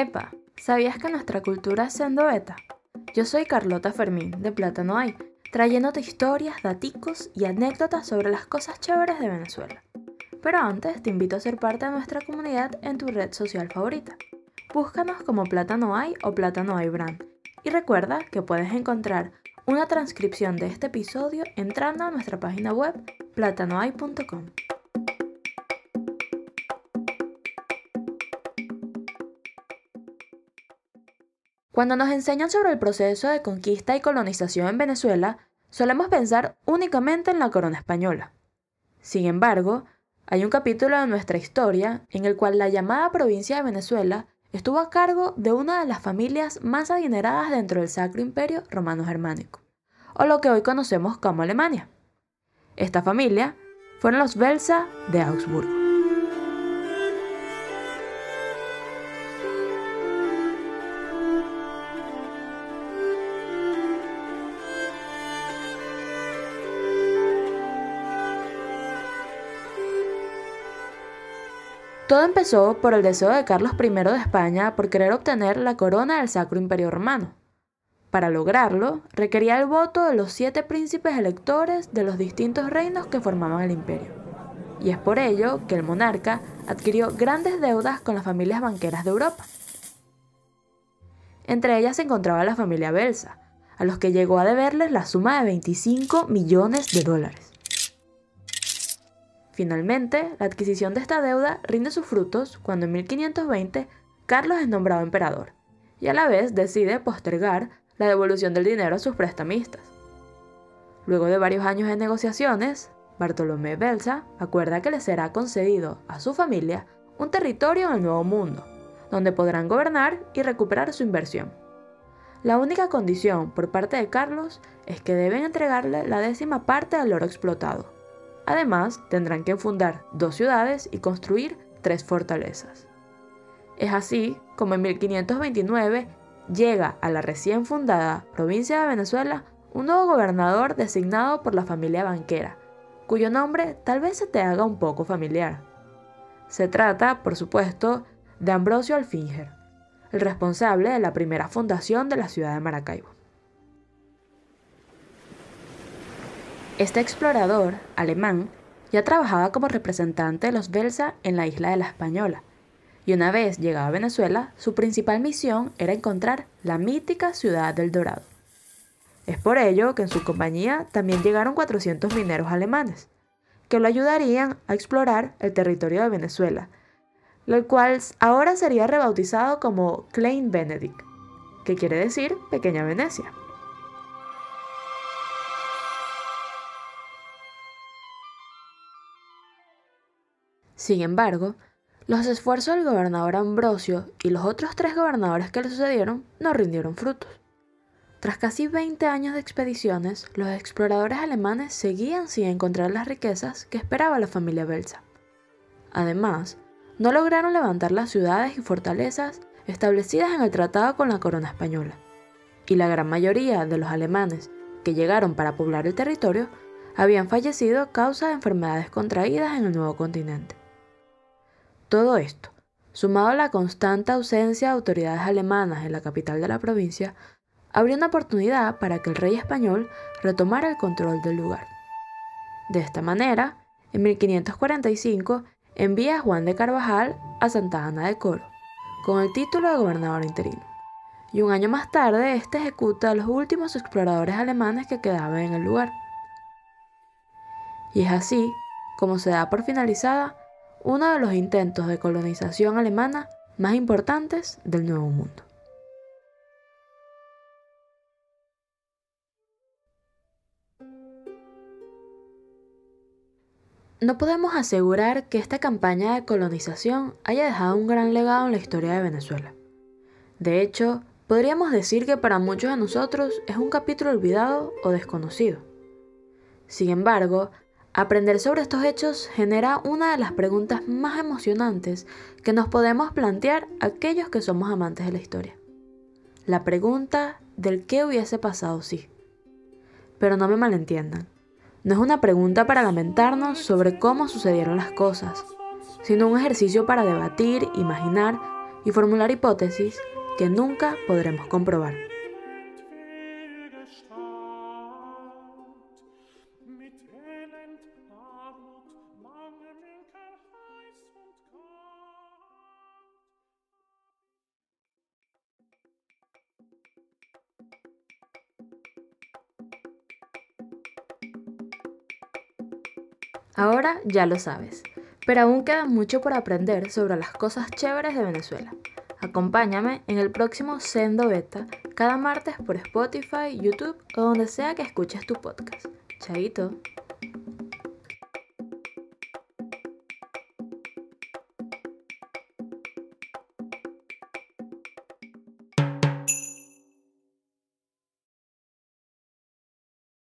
Epa, ¿sabías que nuestra cultura es sendo beta? Yo soy Carlota Fermín, de Plátano Hay, trayéndote historias, daticos y anécdotas sobre las cosas chéveres de Venezuela. Pero antes te invito a ser parte de nuestra comunidad en tu red social favorita. Búscanos como Plátano Hay o Plátano Hay Brand. Y recuerda que puedes encontrar una transcripción de este episodio entrando a nuestra página web platanoay.com. Cuando nos enseñan sobre el proceso de conquista y colonización en Venezuela, solemos pensar únicamente en la corona española. Sin embargo, hay un capítulo de nuestra historia en el cual la llamada provincia de Venezuela estuvo a cargo de una de las familias más adineradas dentro del Sacro Imperio Romano Germánico, o lo que hoy conocemos como Alemania. Esta familia fueron los Belsa de Augsburgo. Todo empezó por el deseo de Carlos I de España por querer obtener la corona del Sacro Imperio Romano. Para lograrlo, requería el voto de los siete príncipes electores de los distintos reinos que formaban el imperio. Y es por ello que el monarca adquirió grandes deudas con las familias banqueras de Europa. Entre ellas se encontraba la familia Belsa, a los que llegó a deberles la suma de 25 millones de dólares. Finalmente, la adquisición de esta deuda rinde sus frutos cuando en 1520 Carlos es nombrado emperador y a la vez decide postergar la devolución del dinero a sus prestamistas. Luego de varios años de negociaciones, Bartolomé Belsa acuerda que le será concedido a su familia un territorio en el Nuevo Mundo, donde podrán gobernar y recuperar su inversión. La única condición por parte de Carlos es que deben entregarle la décima parte del oro explotado, Además, tendrán que fundar dos ciudades y construir tres fortalezas. Es así como en 1529 llega a la recién fundada provincia de Venezuela un nuevo gobernador designado por la familia banquera, cuyo nombre tal vez se te haga un poco familiar. Se trata, por supuesto, de Ambrosio Alfinger, el responsable de la primera fundación de la ciudad de Maracaibo. Este explorador alemán ya trabajaba como representante de los Belsa en la isla de la Española, y una vez llegado a Venezuela, su principal misión era encontrar la mítica ciudad del Dorado. Es por ello que en su compañía también llegaron 400 mineros alemanes, que lo ayudarían a explorar el territorio de Venezuela, el cual ahora sería rebautizado como Klein Venedig, que quiere decir Pequeña Venecia. Sin embargo, los esfuerzos del gobernador Ambrosio y los otros tres gobernadores que le sucedieron no rindieron frutos. Tras casi 20 años de expediciones, los exploradores alemanes seguían sin encontrar las riquezas que esperaba la familia Belsa. Además, no lograron levantar las ciudades y fortalezas establecidas en el tratado con la corona española, y la gran mayoría de los alemanes que llegaron para poblar el territorio habían fallecido a causa de enfermedades contraídas en el nuevo continente. Todo esto, sumado a la constante ausencia de autoridades alemanas en la capital de la provincia, abrió una oportunidad para que el rey español retomara el control del lugar. De esta manera, en 1545 envía a Juan de Carvajal a Santa Ana de Coro, con el título de gobernador interino. Y un año más tarde, este ejecuta a los últimos exploradores alemanes que quedaban en el lugar. Y es así como se da por finalizada uno de los intentos de colonización alemana más importantes del Nuevo Mundo. No podemos asegurar que esta campaña de colonización haya dejado un gran legado en la historia de Venezuela. De hecho, podríamos decir que para muchos de nosotros es un capítulo olvidado o desconocido. Sin embargo, Aprender sobre estos hechos genera una de las preguntas más emocionantes que nos podemos plantear aquellos que somos amantes de la historia. La pregunta del qué hubiese pasado si. Pero no me malentiendan. No es una pregunta para lamentarnos sobre cómo sucedieron las cosas, sino un ejercicio para debatir, imaginar y formular hipótesis que nunca podremos comprobar. Ahora ya lo sabes, pero aún queda mucho por aprender sobre las cosas chéveres de Venezuela. Acompáñame en el próximo Sendo Beta cada martes por Spotify, YouTube o donde sea que escuches tu podcast. Chaito.